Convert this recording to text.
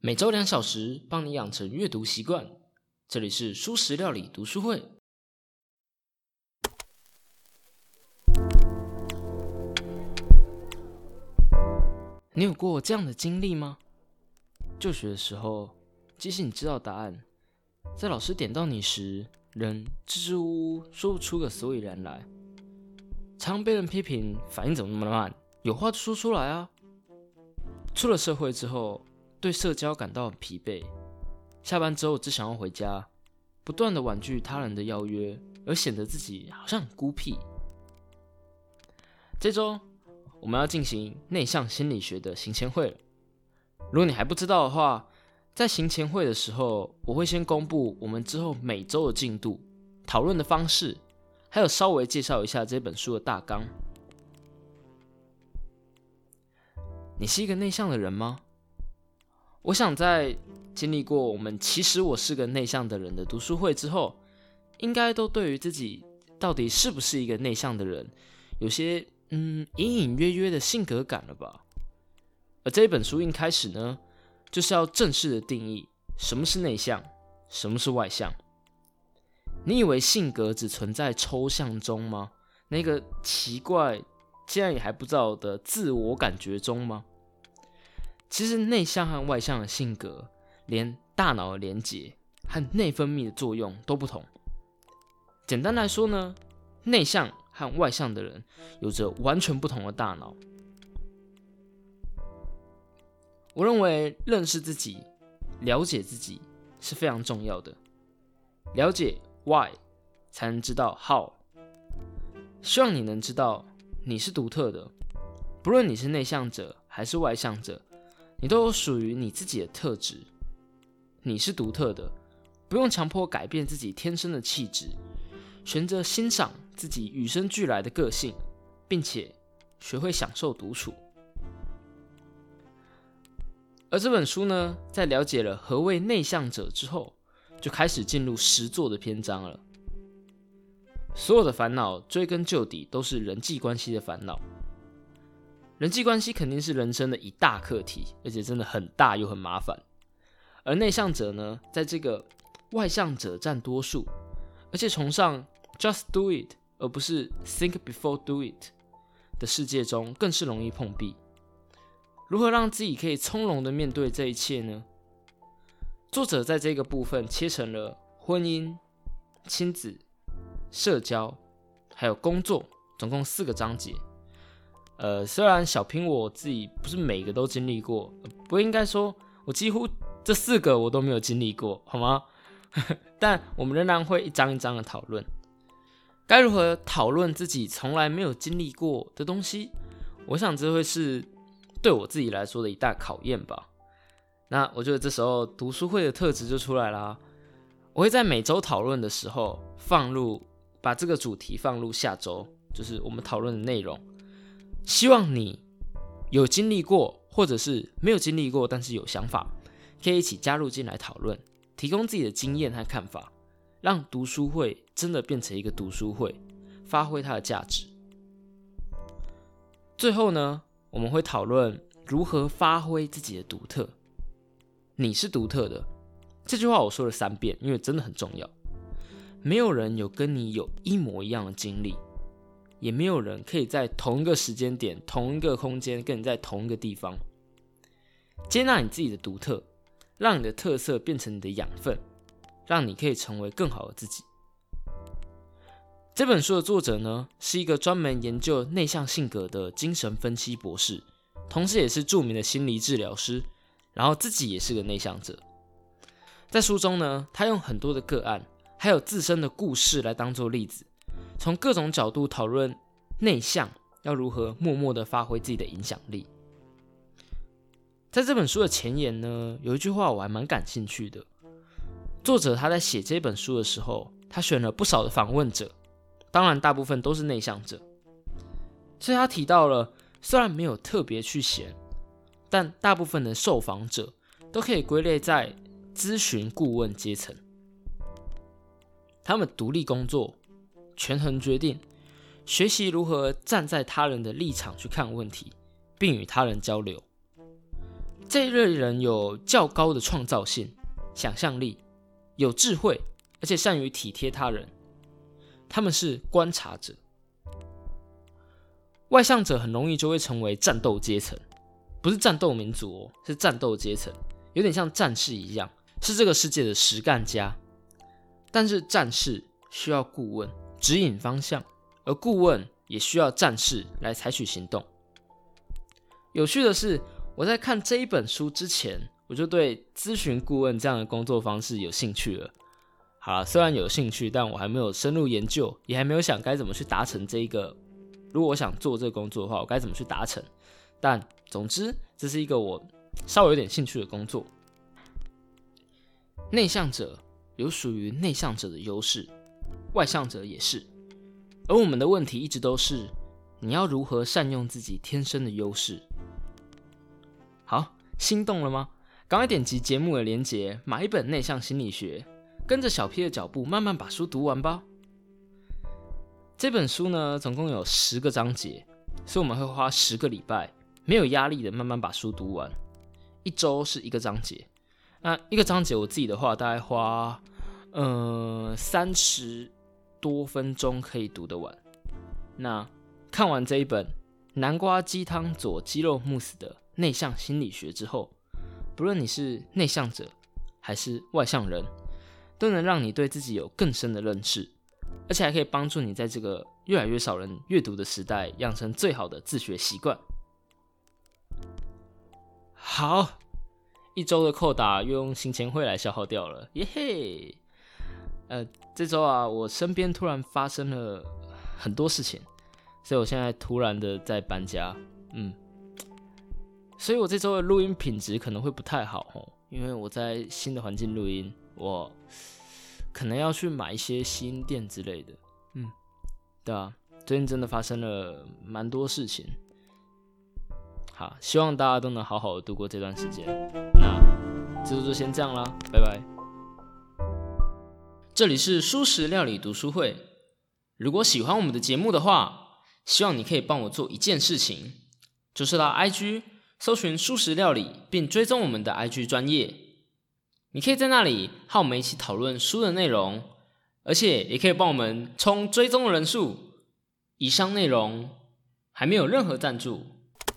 每周两小时，帮你养成阅读习惯。这里是素食料理读书会。你有过这样的经历吗？就学的时候，即使你知道答案，在老师点到你时，仍支支吾吾说不出个所以然来。常被人批评，反应怎么那么慢？有话就说出来啊！出了社会之后，对社交感到很疲惫，下班之后只想要回家，不断的婉拒他人的邀约，而显得自己好像很孤僻。这周我们要进行内向心理学的行前会了。如果你还不知道的话，在行前会的时候，我会先公布我们之后每周的进度、讨论的方式，还有稍微介绍一下这本书的大纲。你是一个内向的人吗？我想在经历过我们“其实我是个内向的人”的读书会之后，应该都对于自己到底是不是一个内向的人，有些嗯隐隐约约的性格感了吧？而这一本书一开始呢，就是要正式的定义什么是内向，什么是外向。你以为性格只存在抽象中吗？那个奇怪，竟然也还不知道的自我感觉中吗？其实内向和外向的性格，连大脑的连接和内分泌的作用都不同。简单来说呢，内向和外向的人有着完全不同的大脑。我认为认识自己、了解自己是非常重要的。了解 why，才能知道 how。希望你能知道你是独特的，不论你是内向者还是外向者。你都有属于你自己的特质，你是独特的，不用强迫改变自己天生的气质，选择欣赏自己与生俱来的个性，并且学会享受独处。而这本书呢，在了解了何谓内向者之后，就开始进入实作的篇章了。所有的烦恼追根究底都是人际关系的烦恼。人际关系肯定是人生的一大课题，而且真的很大又很麻烦。而内向者呢，在这个外向者占多数，而且崇尚 just do it 而不是 think before do it 的世界中，更是容易碰壁。如何让自己可以从容的面对这一切呢？作者在这个部分切成了婚姻、亲子、社交，还有工作，总共四个章节。呃，虽然小平我自己不是每个都经历过，不应该说我几乎这四个我都没有经历过，好吗？但我们仍然会一张一张的讨论，该如何讨论自己从来没有经历过的东西？我想这会是对我自己来说的一大考验吧。那我觉得这时候读书会的特质就出来啦。我会在每周讨论的时候放入，把这个主题放入下周，就是我们讨论的内容。希望你有经历过，或者是没有经历过，但是有想法，可以一起加入进来讨论，提供自己的经验和看法，让读书会真的变成一个读书会，发挥它的价值。最后呢，我们会讨论如何发挥自己的独特。你是独特的，这句话我说了三遍，因为真的很重要。没有人有跟你有一模一样的经历。也没有人可以在同一个时间点、同一个空间跟你在同一个地方。接纳你自己的独特，让你的特色变成你的养分，让你可以成为更好的自己。这本书的作者呢，是一个专门研究内向性格的精神分析博士，同时也是著名的心理治疗师，然后自己也是个内向者。在书中呢，他用很多的个案，还有自身的故事来当做例子。从各种角度讨论内向要如何默默的发挥自己的影响力。在这本书的前言呢，有一句话我还蛮感兴趣的。作者他在写这本书的时候，他选了不少的访问者，当然大部分都是内向者。所以他提到了，虽然没有特别去写，但大部分的受访者都可以归类在咨询顾问阶层。他们独立工作。权衡决定，学习如何站在他人的立场去看问题，并与他人交流。这一类人有较高的创造性、想象力，有智慧，而且善于体贴他人。他们是观察者。外向者很容易就会成为战斗阶层，不是战斗民族哦，是战斗阶层，有点像战士一样，是这个世界的实干家。但是战士需要顾问指引方向，而顾问也需要战士来采取行动。有趣的是，我在看这一本书之前，我就对咨询顾问这样的工作方式有兴趣了。好了，虽然有兴趣，但我还没有深入研究，也还没有想该怎么去达成这一个。如果我想做这个工作的话，我该怎么去达成？但总之，这是一个我稍微有点兴趣的工作。内向者有属于内向者的优势，外向者也是。而我们的问题一直都是：你要如何善用自己天生的优势？好，心动了吗？赶快点击节目的链接，买一本《内向心理学》，跟着小 P 的脚步，慢慢把书读完吧。这本书呢，总共有十个章节，所以我们会花十个礼拜，没有压力的慢慢把书读完。一周是一个章节，那一个章节我自己的话，大概花呃三十多分钟可以读得完。那看完这一本南瓜鸡汤佐鸡肉慕斯的内向心理学之后，不论你是内向者还是外向人，都能让你对自己有更深的认识，而且还可以帮助你在这个越来越少人阅读的时代，养成最好的自学习惯。好，一周的扣打又用行前会来消耗掉了，耶嘿！呃，这周啊，我身边突然发生了很多事情，所以我现在突然的在搬家，嗯。所以我这周的录音品质可能会不太好哦，因为我在新的环境录音，我可能要去买一些新店之类的。嗯，对啊，最近真的发生了蛮多事情。好，希望大家都能好好的度过这段时间。那这周就先这样啦，拜拜。这里是舒食料理读书会。如果喜欢我们的节目的话，希望你可以帮我做一件事情，就是到 IG。搜寻素食料理，并追踪我们的 IG 专业，你可以在那里和我们一起讨论书的内容，而且也可以帮我们冲追踪的人数。以上内容还没有任何赞助。